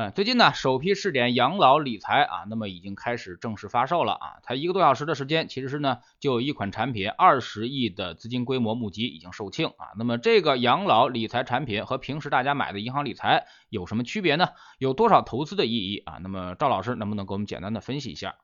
嗯，最近呢，首批试点养老理财啊，那么已经开始正式发售了啊，才一个多小时的时间，其实是呢，就有一款产品二十亿的资金规模募集已经售罄啊。那么这个养老理财产品和平时大家买的银行理财有什么区别呢？有多少投资的意义啊？那么赵老师能不能给我们简单的分析一下？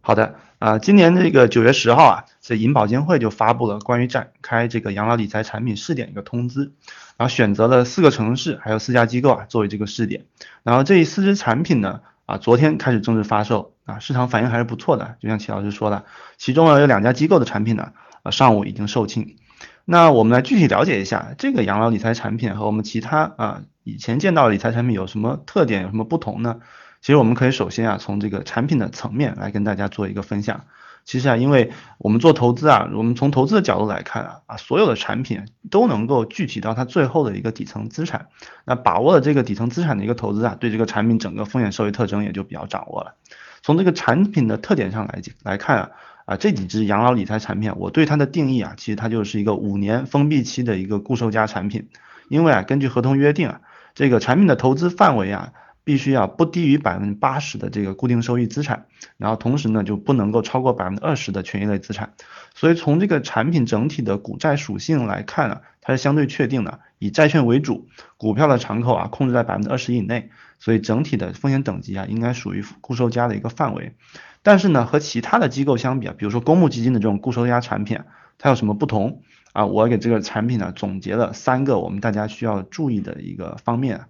好的，啊，今年这个九月十号啊，这银保监会就发布了关于展开这个养老理财产品试点一个通知，然后选择了四个城市还有四家机构啊作为这个试点，然后这四支产品呢，啊，昨天开始正式发售啊，市场反应还是不错的，就像齐老师说的，其中呢有两家机构的产品呢，啊，上午已经售罄，那我们来具体了解一下这个养老理财产品和我们其他啊以前见到的理财产品有什么特点，有什么不同呢？其实我们可以首先啊，从这个产品的层面来跟大家做一个分享。其实啊，因为我们做投资啊，我们从投资的角度来看啊，啊，所有的产品都能够具体到它最后的一个底层资产。那把握了这个底层资产的一个投资啊，对这个产品整个风险收益特征也就比较掌握了。从这个产品的特点上来来看啊，啊，这几只养老理财产品，我对它的定义啊，其实它就是一个五年封闭期的一个固收加产品。因为啊，根据合同约定啊，这个产品的投资范围啊。必须要不低于百分之八十的这个固定收益资产，然后同时呢就不能够超过百分之二十的权益类资产。所以从这个产品整体的股债属性来看啊，它是相对确定的，以债券为主，股票的敞口啊控制在百分之二十以内，所以整体的风险等级啊应该属于固收加的一个范围。但是呢和其他的机构相比啊，比如说公募基金的这种固收加产品，它有什么不同啊？我给这个产品呢总结了三个我们大家需要注意的一个方面。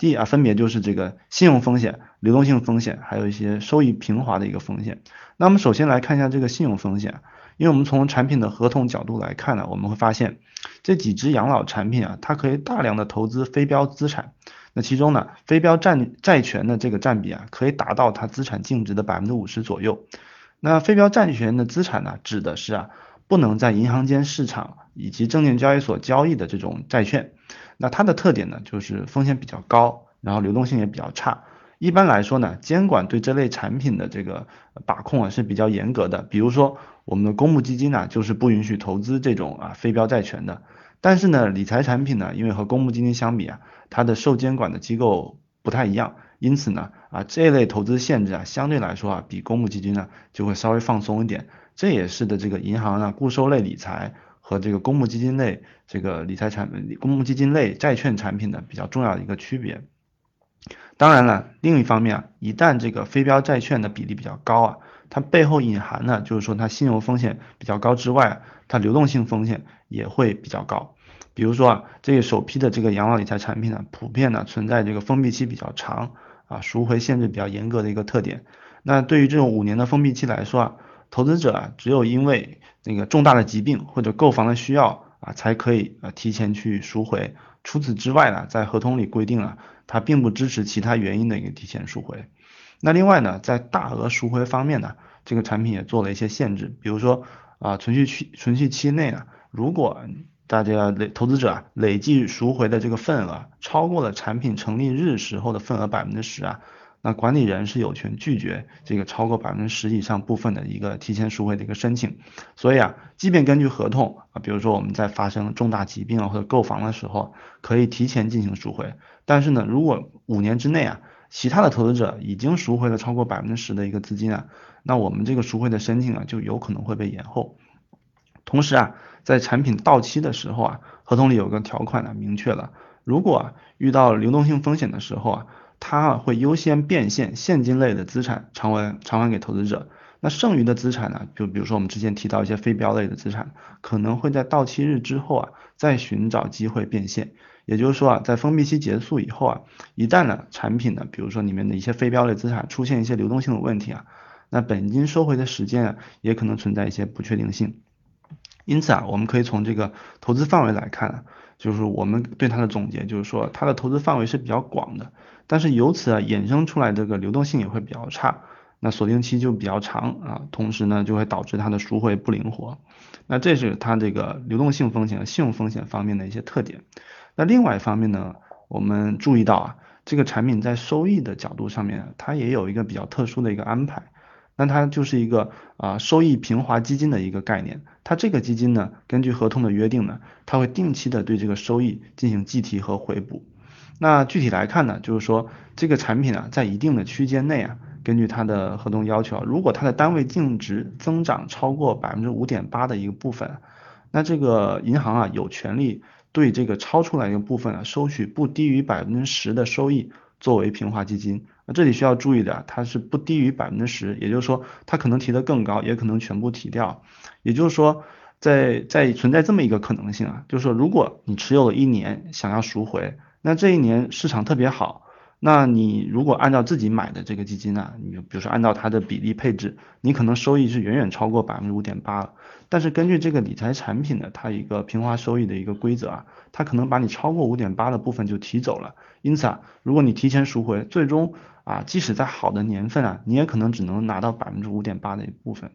一啊，分别就是这个信用风险、流动性风险，还有一些收益平滑的一个风险。那我们首先来看一下这个信用风险，因为我们从产品的合同角度来看呢，我们会发现这几只养老产品啊，它可以大量的投资非标资产。那其中呢，非标占债权的这个占比啊，可以达到它资产净值的百分之五十左右。那非标债权的资产呢，指的是啊，不能在银行间市场以及证券交易所交易的这种债券。那它的特点呢，就是风险比较高，然后流动性也比较差。一般来说呢，监管对这类产品的这个把控啊是比较严格的。比如说，我们的公募基金呢，就是不允许投资这种啊非标债权的。但是呢，理财产品呢，因为和公募基金相比啊，它的受监管的机构不太一样，因此呢，啊这类投资限制啊，相对来说啊，比公募基金呢就会稍微放松一点。这也是的这个银行啊固收类理财。和这个公募基金类这个理财产、公募基金类债券产品的比较重要的一个区别。当然了，另一方面啊，一旦这个非标债券的比例比较高啊，它背后隐含呢，就是说它信用风险比较高之外，它流动性风险也会比较高。比如说啊，这个首批的这个养老理财产品呢，普遍呢存在这个封闭期比较长啊，赎回限制比较严格的一个特点。那对于这种五年的封闭期来说啊，投资者啊，只有因为那个重大的疾病或者购房的需要啊，才可以啊提前去赎回。除此之外呢，在合同里规定了，它并不支持其他原因的一个提前赎回。那另外呢，在大额赎回方面呢，这个产品也做了一些限制，比如说啊，存续期存续期内呢，如果大家累投资者啊累计赎回的这个份额超过了产品成立日时候的份额百分之十啊。那管理人是有权拒绝这个超过百分之十以上部分的一个提前赎回的一个申请，所以啊，即便根据合同啊，比如说我们在发生重大疾病啊或者购房的时候，可以提前进行赎回，但是呢，如果五年之内啊，其他的投资者已经赎回了超过百分之十的一个资金啊，那我们这个赎回的申请啊，就有可能会被延后。同时啊，在产品到期的时候啊，合同里有个条款呢，明确了，如果遇到流动性风险的时候啊。它啊会优先变现现金类的资产偿还偿还给投资者，那剩余的资产呢，就比如说我们之前提到一些非标类的资产，可能会在到期日之后啊再寻找机会变现。也就是说啊，在封闭期结束以后啊，一旦呢产品呢，比如说里面的一些非标类资产出现一些流动性的问题啊，那本金收回的时间啊也可能存在一些不确定性。因此啊，我们可以从这个投资范围来看，就是我们对它的总结就是说，它的投资范围是比较广的。但是由此啊衍生出来这个流动性也会比较差，那锁定期就比较长啊，同时呢就会导致它的赎回不灵活，那这是它这个流动性风险和信用风险方面的一些特点。那另外一方面呢，我们注意到啊，这个产品在收益的角度上面，它也有一个比较特殊的一个安排。那它就是一个啊收益平滑基金的一个概念。它这个基金呢，根据合同的约定呢，它会定期的对这个收益进行计提和回补。那具体来看呢，就是说这个产品啊，在一定的区间内啊，根据它的合同要求，如果它的单位净值增长超过百分之五点八的一个部分，那这个银行啊有权利对这个超出来一个部分啊收取不低于百分之十的收益作为平滑基金。那这里需要注意的，它是不低于百分之十，也就是说它可能提得更高，也可能全部提掉。也就是说，在在存在这么一个可能性啊，就是说如果你持有了一年想要赎回，那这一年市场特别好。那你如果按照自己买的这个基金呢，你比如说按照它的比例配置，你可能收益是远远超过百分之五点八了。但是根据这个理财产品的它一个平滑收益的一个规则啊，它可能把你超过五点八的部分就提走了。因此啊，如果你提前赎回，最终啊，即使在好的年份啊，你也可能只能拿到百分之五点八的一部分。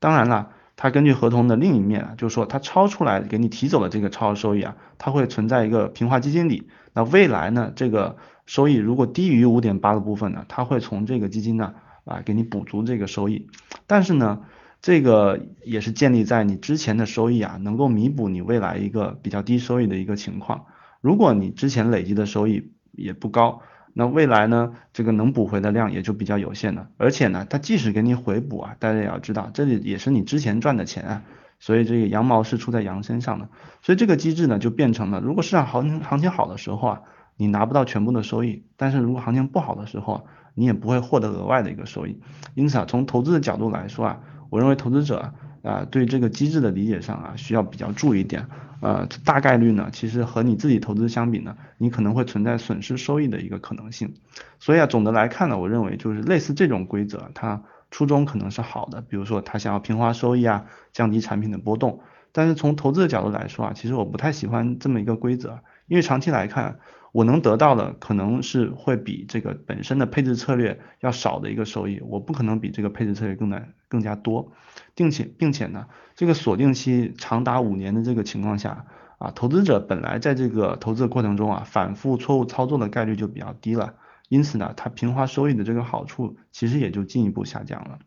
当然了，它根据合同的另一面啊，就是说它超出来给你提走了这个超额收益啊，它会存在一个平滑基金里。那未来呢，这个收益如果低于五点八的部分呢，它会从这个基金呢啊给你补足这个收益，但是呢，这个也是建立在你之前的收益啊能够弥补你未来一个比较低收益的一个情况。如果你之前累积的收益也不高，那未来呢这个能补回的量也就比较有限了。而且呢，它即使给你回补啊，大家也要知道，这里也是你之前赚的钱啊。所以这个羊毛是出在羊身上的，所以这个机制呢就变成了，如果市场行情行情好的时候啊，你拿不到全部的收益，但是如果行情不好的时候，你也不会获得额外的一个收益。因此啊，从投资的角度来说啊，我认为投资者啊对这个机制的理解上啊需要比较注意一点。呃，大概率呢，其实和你自己投资相比呢，你可能会存在损失收益的一个可能性。所以啊，总的来看呢，我认为就是类似这种规则，它。初衷可能是好的，比如说他想要平滑收益啊，降低产品的波动。但是从投资的角度来说啊，其实我不太喜欢这么一个规则，因为长期来看，我能得到的可能是会比这个本身的配置策略要少的一个收益，我不可能比这个配置策略更难更加多，并且并且呢，这个锁定期长达五年的这个情况下啊，投资者本来在这个投资的过程中啊，反复错误操作的概率就比较低了。因此呢，它平滑收益的这个好处其实也就进一步下降了。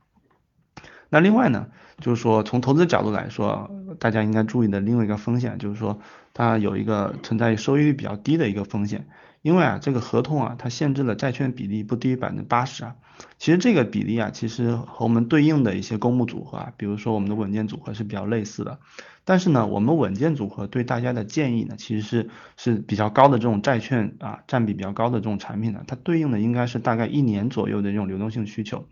那另外呢，就是说从投资角度来说，大家应该注意的另外一个风险就是说，它有一个存在于收益率比较低的一个风险。因为啊，这个合同啊，它限制了债券比例不低于百分之八十啊。其实这个比例啊，其实和我们对应的一些公募组合啊，比如说我们的稳健组合是比较类似的。但是呢，我们稳健组合对大家的建议呢，其实是是比较高的这种债券啊，占比比较高的这种产品呢，它对应的应该是大概一年左右的这种流动性需求。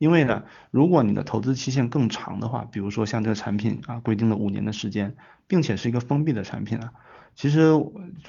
因为呢，如果你的投资期限更长的话，比如说像这个产品啊，规定了五年的时间，并且是一个封闭的产品啊。其实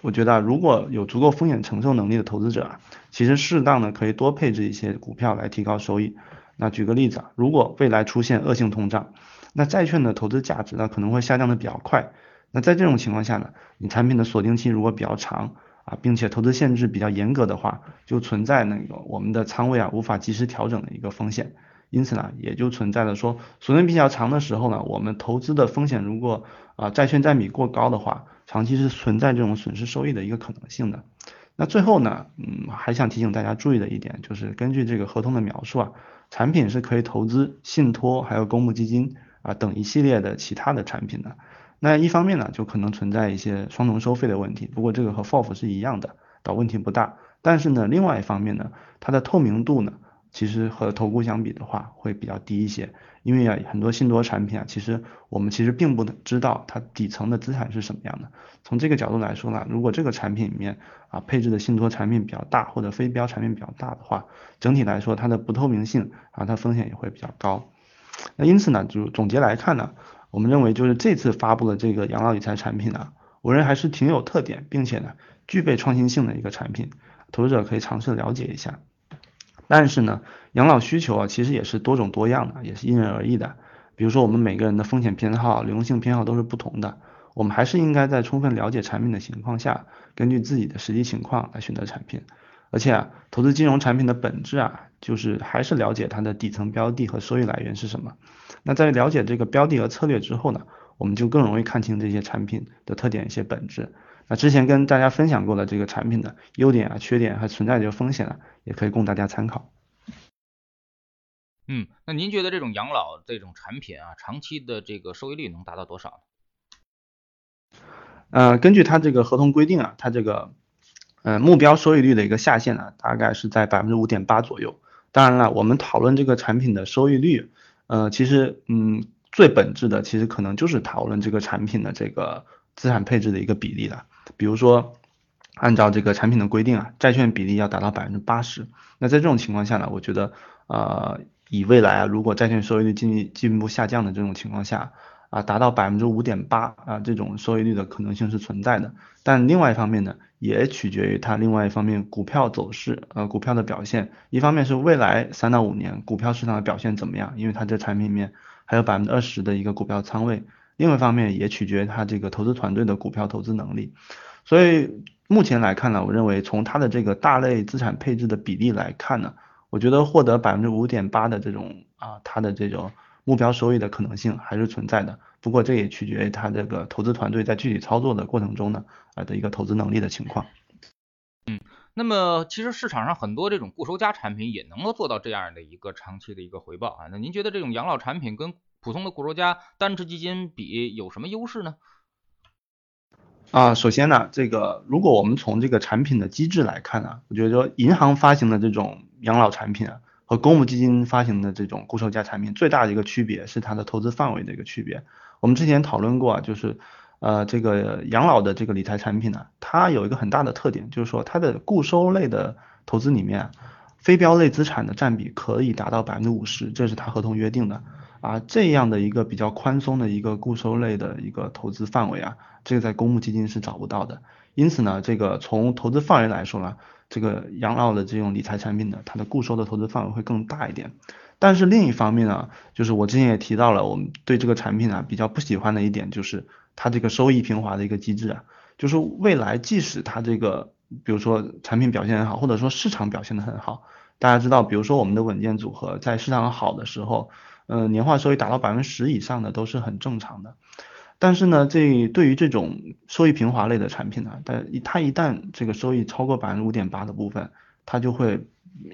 我觉得，如果有足够风险承受能力的投资者啊，其实适当的可以多配置一些股票来提高收益。那举个例子啊，如果未来出现恶性通胀，那债券的投资价值呢可能会下降的比较快。那在这种情况下呢，你产品的锁定期如果比较长啊，并且投资限制比较严格的话，就存在那个我们的仓位啊无法及时调整的一个风险。因此呢，也就存在了说锁定比较长的时候呢，我们投资的风险如果啊债券占比过高的话，长期是存在这种损失收益的一个可能性的。那最后呢，嗯，还想提醒大家注意的一点就是，根据这个合同的描述啊，产品是可以投资信托还有公募基金啊等一系列的其他的产品的。那一方面呢，就可能存在一些双重收费的问题，不过这个和 FOF 是一样的，倒问题不大。但是呢，另外一方面呢，它的透明度呢。其实和投顾相比的话会比较低一些，因为啊很多信托产品啊，其实我们其实并不知道它底层的资产是什么样的。从这个角度来说呢，如果这个产品里面啊配置的信托产品比较大，或者非标产品比较大的话，整体来说它的不透明性啊，它风险也会比较高。那因此呢，就总结来看呢，我们认为就是这次发布的这个养老理财产品呢，我认为还是挺有特点，并且呢具备创新性的一个产品，投资者可以尝试了解一下。但是呢，养老需求啊，其实也是多种多样的，也是因人而异的。比如说，我们每个人的风险偏好、流动性偏好都是不同的。我们还是应该在充分了解产品的情况下，根据自己的实际情况来选择产品。而且啊，投资金融产品的本质啊，就是还是了解它的底层标的和收益来源是什么。那在了解这个标的和策略之后呢，我们就更容易看清这些产品的特点、一些本质。那之前跟大家分享过的这个产品的优点啊、缺点还存在这个风险啊，也可以供大家参考。嗯，那您觉得这种养老这种产品啊，长期的这个收益率能达到多少呢？呃，根据它这个合同规定啊，它这个呃目标收益率的一个下限呢，大概是在百分之五点八左右。当然了，我们讨论这个产品的收益率，呃，其实嗯最本质的其实可能就是讨论这个产品的这个资产配置的一个比例了。比如说，按照这个产品的规定啊，债券比例要达到百分之八十。那在这种情况下呢，我觉得呃。以未来啊，如果债券收益率进进一步下降的这种情况下，啊，达到百分之五点八啊，这种收益率的可能性是存在的。但另外一方面呢，也取决于它另外一方面股票走势，呃，股票的表现。一方面是未来三到五年股票市场的表现怎么样，因为它这产品里面还有百分之二十的一个股票仓位。另外一方面也取决于它这个投资团队的股票投资能力。所以目前来看呢，我认为从它的这个大类资产配置的比例来看呢。我觉得获得百分之五点八的这种啊，它的这种目标收益的可能性还是存在的。不过这也取决于他这个投资团队在具体操作的过程中呢，啊的一个投资能力的情况。嗯，那么其实市场上很多这种固收加产品也能够做到这样的一个长期的一个回报啊。那您觉得这种养老产品跟普通的固收加单只基金比有什么优势呢？啊，首先呢，这个如果我们从这个产品的机制来看呢，我觉得说银行发行的这种养老产品啊，和公募基金发行的这种固收加产品最大的一个区别是它的投资范围的一个区别。我们之前讨论过啊，就是呃这个养老的这个理财产品呢，它有一个很大的特点，就是说它的固收类的投资里面，非标类资产的占比可以达到百分之五十，这是它合同约定的。啊，这样的一个比较宽松的一个固收类的一个投资范围啊，这个在公募基金是找不到的。因此呢，这个从投资范围来说呢，这个养老的这种理财产品呢，它的固收的投资范围会更大一点。但是另一方面呢，就是我之前也提到了，我们对这个产品啊比较不喜欢的一点就是它这个收益平滑的一个机制啊，就是未来即使它这个比如说产品表现很好，或者说市场表现的很好，大家知道，比如说我们的稳健组合在市场好的时候。呃，年化收益达到百分之十以上的都是很正常的，但是呢，这对于这种收益平滑类的产品呢，但它一旦这个收益超过百分之五点八的部分，它就会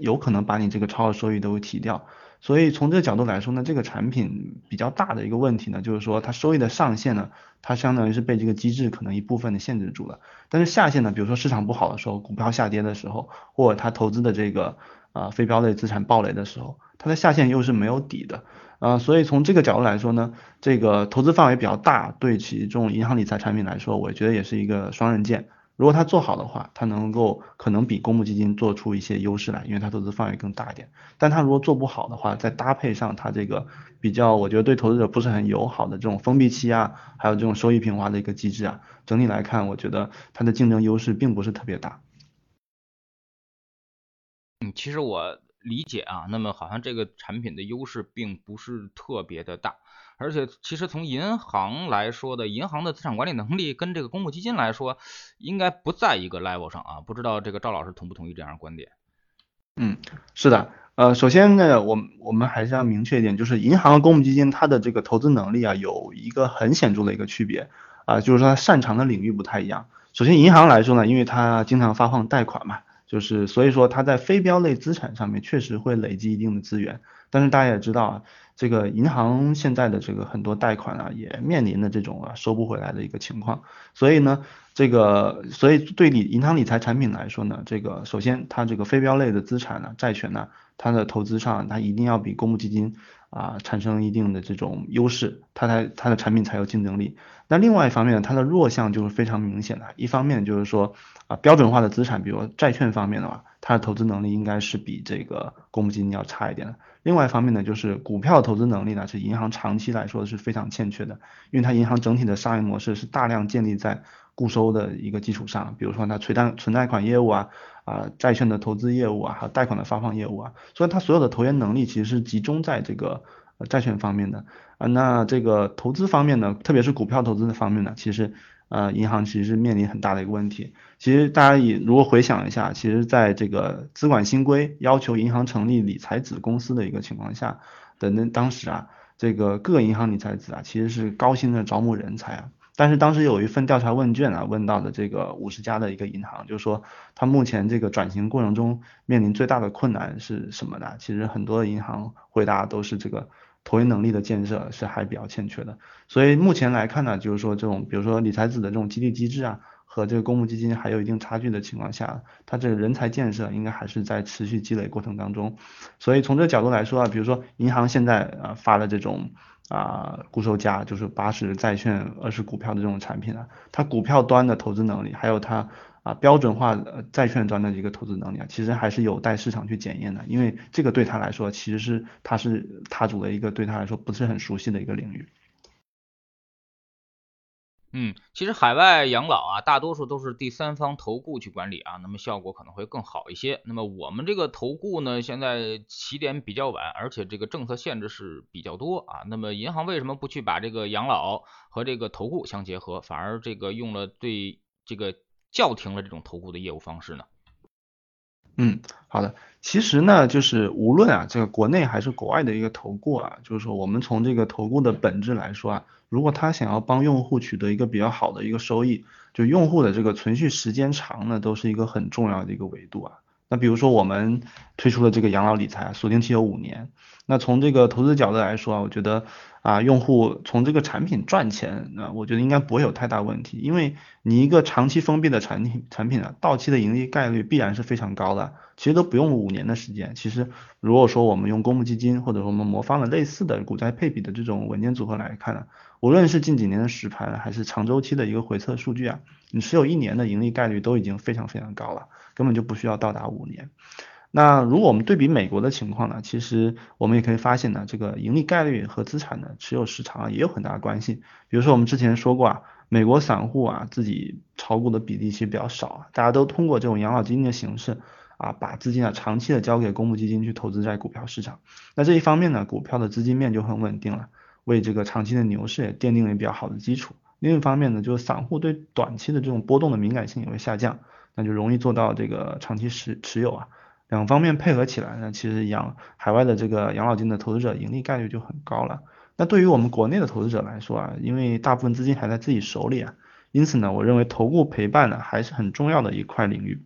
有可能把你这个超额收益都会提掉。所以从这个角度来说呢，这个产品比较大的一个问题呢，就是说它收益的上限呢，它相当于是被这个机制可能一部分的限制住了，但是下限呢，比如说市场不好的时候，股票下跌的时候，或者它投资的这个啊非标类资产暴雷的时候，它的下限又是没有底的。啊，所以从这个角度来说呢，这个投资范围比较大，对其这种银行理财产品来说，我觉得也是一个双刃剑。如果它做好的话，它能够可能比公募基金做出一些优势来，因为它投资范围更大一点。但它如果做不好的话，再搭配上它这个比较，我觉得对投资者不是很友好的这种封闭期啊，还有这种收益平滑的一个机制啊，整体来看，我觉得它的竞争优势并不是特别大。嗯，其实我。理解啊，那么好像这个产品的优势并不是特别的大，而且其实从银行来说的，银行的资产管理能力跟这个公募基金来说，应该不在一个 level 上啊。不知道这个赵老师同不同意这样的观点？嗯，是的，呃，首先呢，我我们还是要明确一点，就是银行和公募基金它的这个投资能力啊，有一个很显著的一个区别啊，就是说它擅长的领域不太一样。首先银行来说呢，因为它经常发放贷款嘛。就是所以说，它在非标类资产上面确实会累积一定的资源，但是大家也知道啊，这个银行现在的这个很多贷款啊，也面临的这种啊收不回来的一个情况，所以呢，这个所以对理银行理财产品来说呢，这个首先它这个非标类的资产呢，债权呢，它的投资上它一定要比公募基金啊产生一定的这种优势，它才它的产品才有竞争力。那另外一方面呢，它的弱项就是非常明显的。一方面就是说啊，标准化的资产，比如债券方面的话，它的投资能力应该是比这个公募基金要差一点的。另外一方面呢，就是股票投资能力呢，是银行长期来说是非常欠缺的，因为它银行整体的商业模式是大量建立在固收的一个基础上，比如说它存贷存贷款业务啊，啊债券的投资业务啊，还有贷款的发放业务啊，所以它所有的投研能力其实是集中在这个。债券方面的啊，那这个投资方面呢，特别是股票投资的方面呢，其实呃，银行其实是面临很大的一个问题。其实大家也如果回想一下，其实在这个资管新规要求银行成立理财子公司的一个情况下等等当时啊，这个各银行理财子啊，其实是高薪的招募人才啊。但是当时有一份调查问卷啊，问到的这个五十家的一个银行，就是说它目前这个转型过程中面临最大的困难是什么呢？其实很多的银行回答都是这个投研能力的建设是还比较欠缺的。所以目前来看呢，就是说这种比如说理财子的这种激励机制啊。和这个公募基金还有一定差距的情况下，它这个人才建设应该还是在持续积累过程当中。所以从这个角度来说啊，比如说银行现在啊发的这种啊固收加，就是八十债券二十股票的这种产品啊，它股票端的投资能力，还有它啊标准化债券端的一个投资能力啊，其实还是有待市场去检验的。因为这个对他来说，其实是他是踏足了一个对他来说不是很熟悉的一个领域。嗯，其实海外养老啊，大多数都是第三方投顾去管理啊，那么效果可能会更好一些。那么我们这个投顾呢，现在起点比较晚，而且这个政策限制是比较多啊。那么银行为什么不去把这个养老和这个投顾相结合，反而这个用了对这个叫停了这种投顾的业务方式呢？嗯，好的。其实呢，就是无论啊，这个国内还是国外的一个投顾啊，就是说我们从这个投顾的本质来说啊，如果他想要帮用户取得一个比较好的一个收益，就用户的这个存续时间长呢，都是一个很重要的一个维度啊。那比如说我们推出的这个养老理财，锁定期有五年。那从这个投资角度来说啊，我觉得啊，用户从这个产品赚钱，那我觉得应该不会有太大问题，因为你一个长期封闭的产品产品啊，到期的盈利概率必然是非常高的，其实都不用五年的时间。其实如果说我们用公募基金，或者说我们模仿了类似的股债配比的这种稳健组合来看呢，无论是近几年的实盘，还是长周期的一个回测数据啊，你持有一年的盈利概率都已经非常非常高了，根本就不需要到达五年。那如果我们对比美国的情况呢，其实我们也可以发现呢，这个盈利概率和资产的持有时长啊也有很大的关系。比如说我们之前说过啊，美国散户啊自己炒股的比例其实比较少啊，大家都通过这种养老金的形式啊，把资金啊长期的交给公募基金去投资在股票市场。那这一方面呢，股票的资金面就很稳定了，为这个长期的牛市也奠定了比较好的基础。另一方面呢，就是散户对短期的这种波动的敏感性也会下降，那就容易做到这个长期持持有啊。两方面配合起来呢，其实养海外的这个养老金的投资者盈利概率就很高了。那对于我们国内的投资者来说啊，因为大部分资金还在自己手里啊，因此呢，我认为投顾陪伴呢还是很重要的一块领域。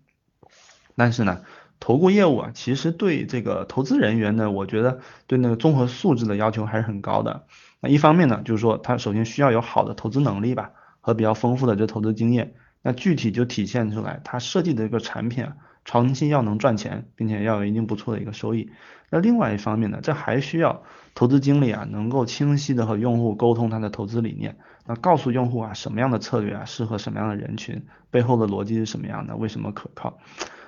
但是呢，投顾业务啊，其实对这个投资人员呢，我觉得对那个综合素质的要求还是很高的。那一方面呢，就是说他首先需要有好的投资能力吧，和比较丰富的这投资经验。那具体就体现出来，他设计的一个产品。长期要能赚钱，并且要有一定不错的一个收益。那另外一方面呢，这还需要投资经理啊，能够清晰的和用户沟通他的投资理念，那告诉用户啊，什么样的策略啊，适合什么样的人群，背后的逻辑是什么样的，为什么可靠。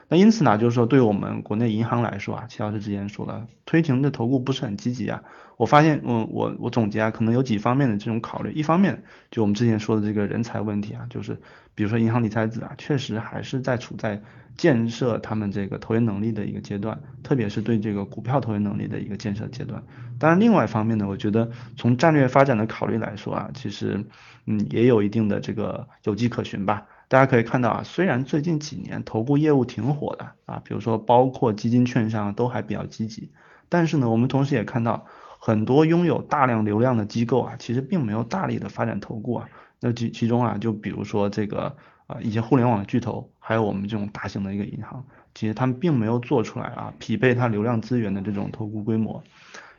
那因此呢，就是说对我们国内银行来说啊，齐老师之前说了，推行的投顾不是很积极啊。我发现，我我我总结啊，可能有几方面的这种考虑。一方面，就我们之前说的这个人才问题啊，就是比如说银行理财子啊，确实还是在处在建设他们这个投研能力的一个阶段，特别是对这个股票投研能力的一个建设阶段。当然，另外一方面呢，我觉得从战略发展的考虑来说啊，其实嗯也有一定的这个有迹可循吧。大家可以看到啊，虽然最近几年投顾业务挺火的啊，比如说包括基金券商都还比较积极，但是呢，我们同时也看到很多拥有大量流量的机构啊，其实并没有大力的发展投顾啊。那其其中啊，就比如说这个啊一些互联网巨头，还有我们这种大型的一个银行，其实他们并没有做出来啊匹配它流量资源的这种投顾规模。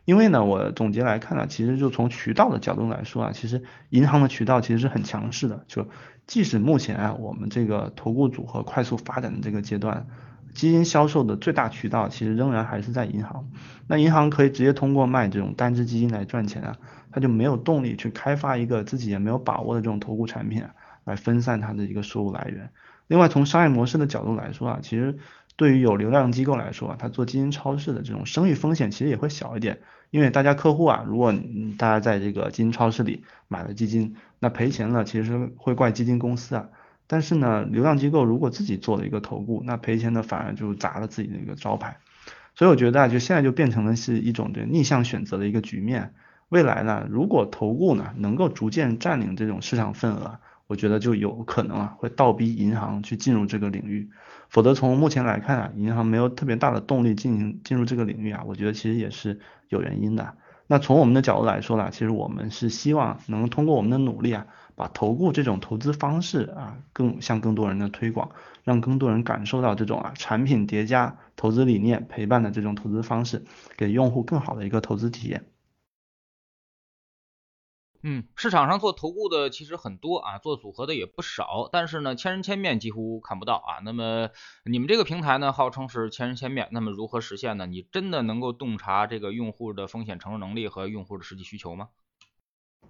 因为呢，我总结来看呢，其实就从渠道的角度来说啊，其实银行的渠道其实是很强势的。就即使目前啊，我们这个投顾组合快速发展的这个阶段，基金销售的最大渠道其实仍然还是在银行。那银行可以直接通过卖这种单只基金来赚钱啊，他就没有动力去开发一个自己也没有把握的这种投顾产品来分散它的一个收入来源。另外，从商业模式的角度来说啊，其实。对于有流量机构来说啊，他做基金超市的这种生意风险其实也会小一点，因为大家客户啊，如果大家在这个基金超市里买了基金，那赔钱了其实会怪基金公司啊。但是呢，流量机构如果自己做了一个投顾，那赔钱的反而就砸了自己的一个招牌。所以我觉得啊，就现在就变成了是一种这逆向选择的一个局面。未来呢，如果投顾呢能够逐渐占领这种市场份额，我觉得就有可能啊会倒逼银行去进入这个领域。否则，从目前来看啊，银行没有特别大的动力进行进入这个领域啊，我觉得其实也是有原因的。那从我们的角度来说呢，其实我们是希望能通过我们的努力啊，把投顾这种投资方式啊，更向更多人的推广，让更多人感受到这种啊产品叠加投资理念陪伴的这种投资方式，给用户更好的一个投资体验。嗯，市场上做投顾的其实很多啊，做组合的也不少，但是呢，千人千面几乎看不到啊。那么你们这个平台呢，号称是千人千面，那么如何实现呢？你真的能够洞察这个用户的风险承受能力和用户的实际需求吗？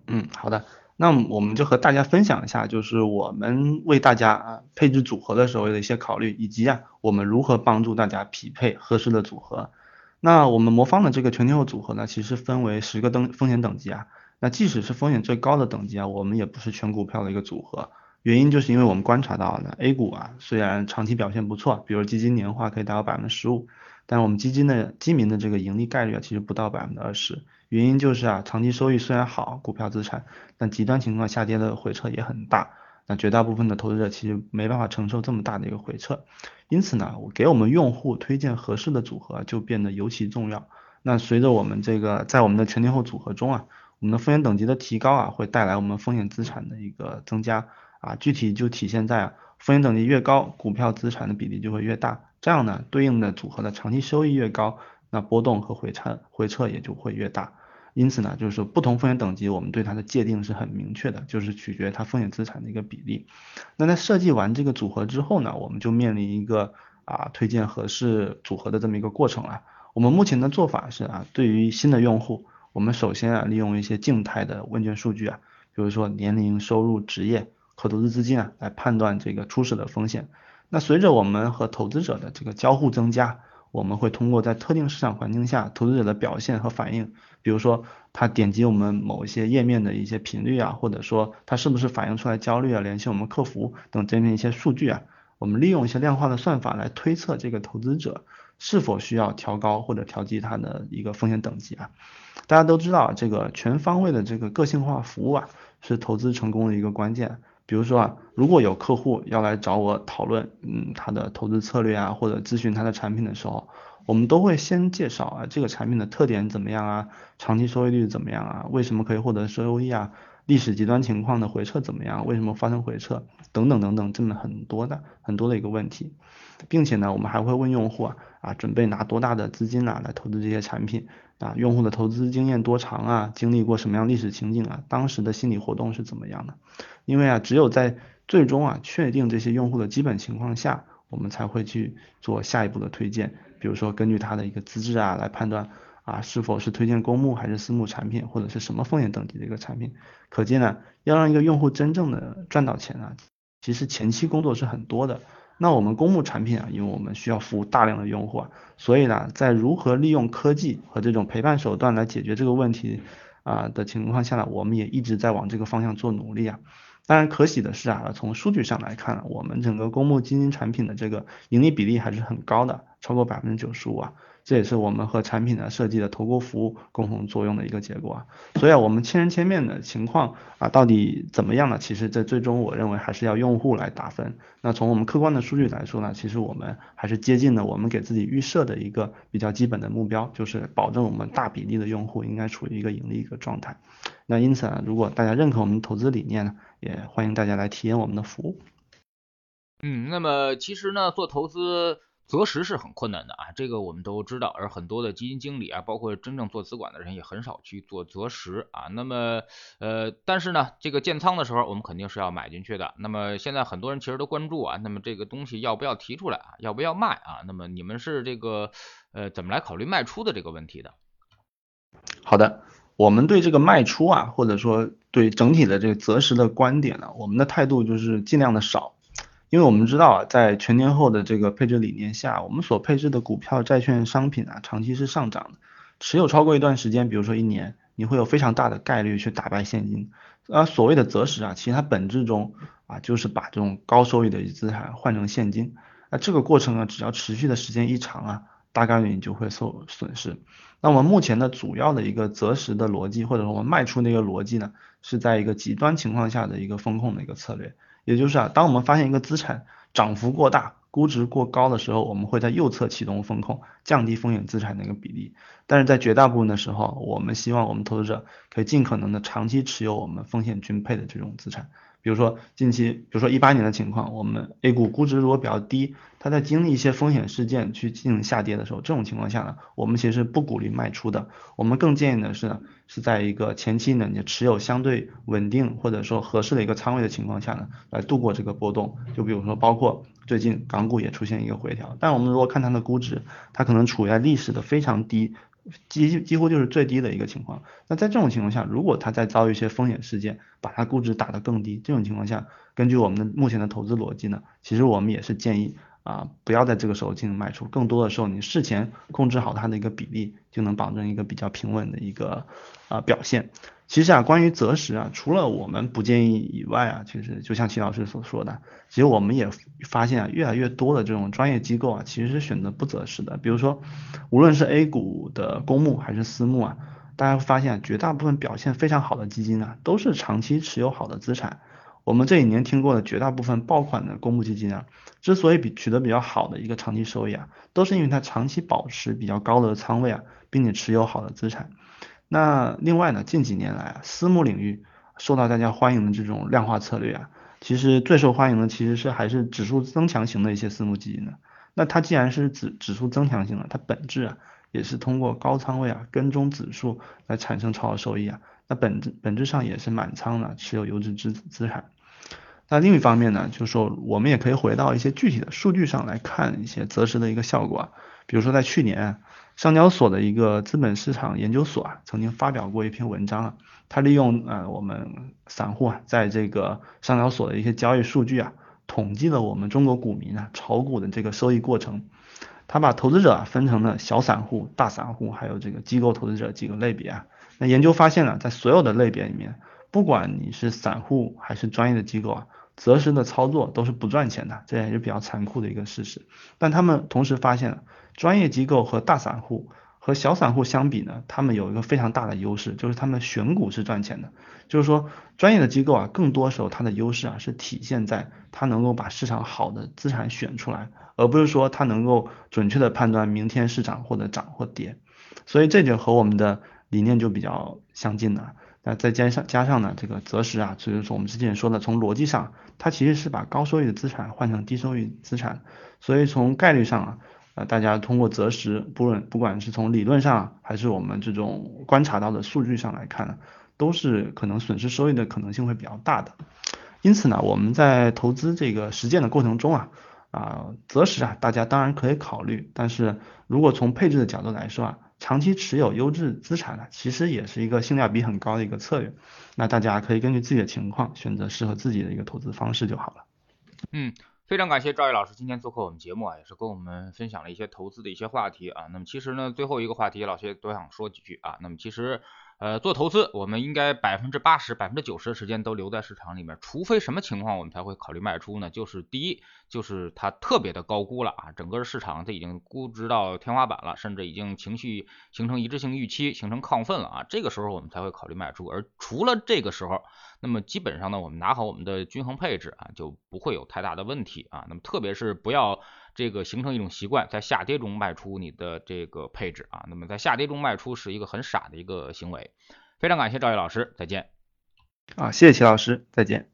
嗯，好的，那我们就和大家分享一下，就是我们为大家啊配置组合的时候的一些考虑，以及啊我们如何帮助大家匹配合适的组合。那我们魔方的这个全天候组合呢，其实分为十个等风险等级啊。那即使是风险最高的等级啊，我们也不是全股票的一个组合，原因就是因为我们观察到呢，A 股啊虽然长期表现不错，比如基金年化可以达到百分之十五，但我们基金的基民的这个盈利概率啊其实不到百分之二十，原因就是啊长期收益虽然好，股票资产，但极端情况下跌的回撤也很大，那绝大部分的投资者其实没办法承受这么大的一个回撤，因此呢，我给我们用户推荐合适的组合就变得尤其重要。那随着我们这个在我们的全天候组合中啊。我们的风险等级的提高啊，会带来我们风险资产的一个增加啊，具体就体现在啊，风险等级越高，股票资产的比例就会越大，这样呢，对应的组合的长期收益越高，那波动和回撤回撤也就会越大。因此呢，就是不同风险等级，我们对它的界定是很明确的，就是取决它风险资产的一个比例。那在设计完这个组合之后呢，我们就面临一个啊推荐合适组合的这么一个过程了。我们目前的做法是啊，对于新的用户。我们首先啊，利用一些静态的问卷数据啊，比如说年龄、收入、职业、可投资资金啊，来判断这个初始的风险。那随着我们和投资者的这个交互增加，我们会通过在特定市场环境下投资者的表现和反应，比如说他点击我们某一些页面的一些频率啊，或者说他是不是反映出来焦虑啊，联系我们客服等这边一些数据啊，我们利用一些量化的算法来推测这个投资者是否需要调高或者调低他的一个风险等级啊。大家都知道，这个全方位的这个个性化服务啊，是投资成功的一个关键。比如说啊，如果有客户要来找我讨论，嗯，他的投资策略啊，或者咨询他的产品的时候，我们都会先介绍啊，这个产品的特点怎么样啊，长期收益率怎么样啊，为什么可以获得收益啊，历史极端情况的回撤怎么样，为什么发生回撤，等等等等，这么很多的很多的一个问题，并且呢，我们还会问用户啊，啊，准备拿多大的资金啊来投资这些产品。啊，用户的投资经验多长啊？经历过什么样历史情景啊？当时的心理活动是怎么样的？因为啊，只有在最终啊确定这些用户的基本情况下，我们才会去做下一步的推荐。比如说根据他的一个资质啊来判断啊是否是推荐公募还是私募产品，或者是什么风险等级的一个产品。可见呢，要让一个用户真正的赚到钱啊，其实前期工作是很多的。那我们公募产品啊，因为我们需要服务大量的用户啊，所以呢，在如何利用科技和这种陪伴手段来解决这个问题啊的情况下呢，我们也一直在往这个方向做努力啊。当然，可喜的是啊，从数据上来看，我们整个公募基金产品的这个盈利比例还是很高的，超过百分之九十五啊。这也是我们和产品的设计的投顾服务共同作用的一个结果啊，所以啊，我们千人千面的情况啊，到底怎么样呢？其实这最终我认为还是要用户来打分。那从我们客观的数据来说呢，其实我们还是接近了我们给自己预设的一个比较基本的目标，就是保证我们大比例的用户应该处于一个盈利一个状态。那因此啊，如果大家认可我们投资理念呢，也欢迎大家来体验我们的服务。嗯，那么其实呢，做投资。择时是很困难的啊，这个我们都知道，而很多的基金经理啊，包括真正做资管的人也很少去做择时啊。那么，呃，但是呢，这个建仓的时候，我们肯定是要买进去的。那么现在很多人其实都关注啊，那么这个东西要不要提出来啊，要不要卖啊？那么你们是这个呃怎么来考虑卖出的这个问题的？好的，我们对这个卖出啊，或者说对整体的这个择时的观点呢，我们的态度就是尽量的少。因为我们知道啊，在全天候的这个配置理念下，我们所配置的股票、债券、商品啊，长期是上涨的。持有超过一段时间，比如说一年，你会有非常大的概率去打败现金。而所谓的择时啊，其实它本质中啊，就是把这种高收益的资产换成现金。那这个过程呢，只要持续的时间一长啊，大概率你就会受损失。那我们目前的主要的一个择时的逻辑，或者说我们卖出那个逻辑呢，是在一个极端情况下的一个风控的一个策略。也就是啊，当我们发现一个资产涨幅过大，估值过高的时候，我们会在右侧启动风控，降低风险资产的一个比例。但是在绝大部分的时候，我们希望我们投资者可以尽可能的长期持有我们风险均配的这种资产。比如说近期，比如说一八年的情况，我们 A 股估值如果比较低，它在经历一些风险事件去进行下跌的时候，这种情况下呢，我们其实不鼓励卖出的。我们更建议的是呢，是在一个前期呢，你持有相对稳定或者说合适的一个仓位的情况下呢，来度过这个波动。就比如说，包括最近港股也出现一个回调，但我们如果看它的估值，它可能处在历史的非常低。几几乎就是最低的一个情况。那在这种情况下，如果它再遭遇一些风险事件，把它估值打得更低，这种情况下，根据我们的目前的投资逻辑呢，其实我们也是建议啊，不要在这个时候进行卖出。更多的时候，你事前控制好它的一个比例，就能保证一个比较平稳的一个啊表现。其实啊，关于择时啊，除了我们不建议以外啊，其实就像齐老师所说的，其实我们也发现啊，越来越多的这种专业机构啊，其实是选择不择时的。比如说，无论是 A 股的公募还是私募啊，大家会发现绝大部分表现非常好的基金呢，都是长期持有好的资产。我们这几年听过的绝大部分爆款的公募基金啊，之所以比取得比较好的一个长期收益啊，都是因为它长期保持比较高的仓位啊，并且持有好的资产。那另外呢，近几年来啊，私募领域受到大家欢迎的这种量化策略啊，其实最受欢迎的其实是还是指数增强型的一些私募基金的。那它既然是指指数增强型的，它本质啊也是通过高仓位啊跟踪指数来产生超额收益啊。那本质本质上也是满仓的持有优质资资产。那另一方面呢，就是说我们也可以回到一些具体的数据上来看一些择时的一个效果啊，比如说在去年。上交所的一个资本市场研究所啊，曾经发表过一篇文章啊，他利用呃我们散户啊，在这个上交所的一些交易数据啊，统计了我们中国股民啊炒股的这个收益过程。他把投资者啊分成了小散户、大散户，还有这个机构投资者几个类别啊。那研究发现呢，在所有的类别里面，不管你是散户还是专业的机构啊，择时的操作都是不赚钱的，这也是比较残酷的一个事实。但他们同时发现了。专业机构和大散户和小散户相比呢，他们有一个非常大的优势，就是他们选股是赚钱的。就是说，专业的机构啊，更多时候它的优势啊是体现在它能够把市场好的资产选出来，而不是说它能够准确的判断明天市场或者涨或跌。所以这就和我们的理念就比较相近了。那再加上加上呢，这个择时啊，就是说我们之前说的，从逻辑上，它其实是把高收益的资产换成低收益资产，所以从概率上啊。啊，大家通过择时，不论不管是从理论上还是我们这种观察到的数据上来看呢，都是可能损失收益的可能性会比较大的。因此呢，我们在投资这个实践的过程中啊，啊择时啊，大家当然可以考虑，但是如果从配置的角度来说啊，长期持有优质资产呢，其实也是一个性价比很高的一个策略。那大家可以根据自己的情况选择适合自己的一个投资方式就好了。嗯。非常感谢赵毅老师今天做客我们节目啊，也是跟我们分享了一些投资的一些话题啊。那么其实呢，最后一个话题，老谢多想说几句啊。那么其实。呃，做投资，我们应该百分之八十、百分之九十的时间都留在市场里面，除非什么情况我们才会考虑卖出呢？就是第一，就是它特别的高估了啊，整个市场它已经估值到天花板了，甚至已经情绪形成一致性预期，形成亢奋了啊，这个时候我们才会考虑卖出。而除了这个时候，那么基本上呢，我们拿好我们的均衡配置啊，就不会有太大的问题啊。那么特别是不要。这个形成一种习惯，在下跌中卖出你的这个配置啊，那么在下跌中卖出是一个很傻的一个行为。非常感谢赵毅老师，再见。啊，谢谢齐老师，再见。